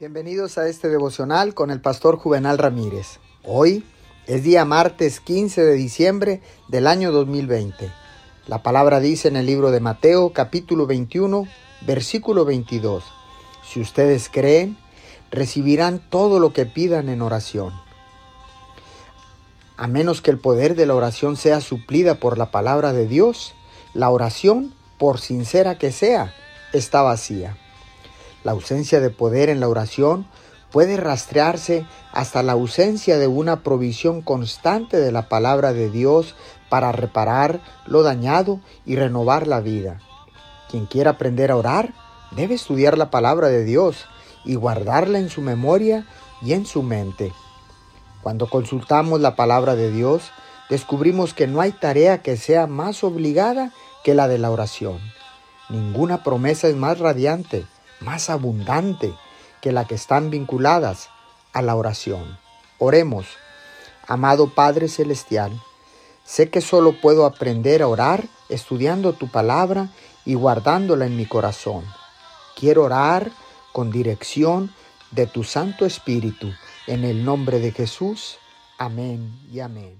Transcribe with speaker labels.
Speaker 1: Bienvenidos a este devocional con el pastor Juvenal Ramírez. Hoy es día martes 15 de diciembre del año 2020. La palabra dice en el libro de Mateo capítulo 21 versículo 22. Si ustedes creen, recibirán todo lo que pidan en oración. A menos que el poder de la oración sea suplida por la palabra de Dios, la oración, por sincera que sea, está vacía. La ausencia de poder en la oración puede rastrearse hasta la ausencia de una provisión constante de la palabra de Dios para reparar lo dañado y renovar la vida. Quien quiera aprender a orar debe estudiar la palabra de Dios y guardarla en su memoria y en su mente. Cuando consultamos la palabra de Dios, descubrimos que no hay tarea que sea más obligada que la de la oración. Ninguna promesa es más radiante más abundante que la que están vinculadas a la oración. Oremos, amado Padre Celestial, sé que solo puedo aprender a orar estudiando tu palabra y guardándola en mi corazón. Quiero orar con dirección de tu Santo Espíritu, en el nombre de Jesús. Amén y amén.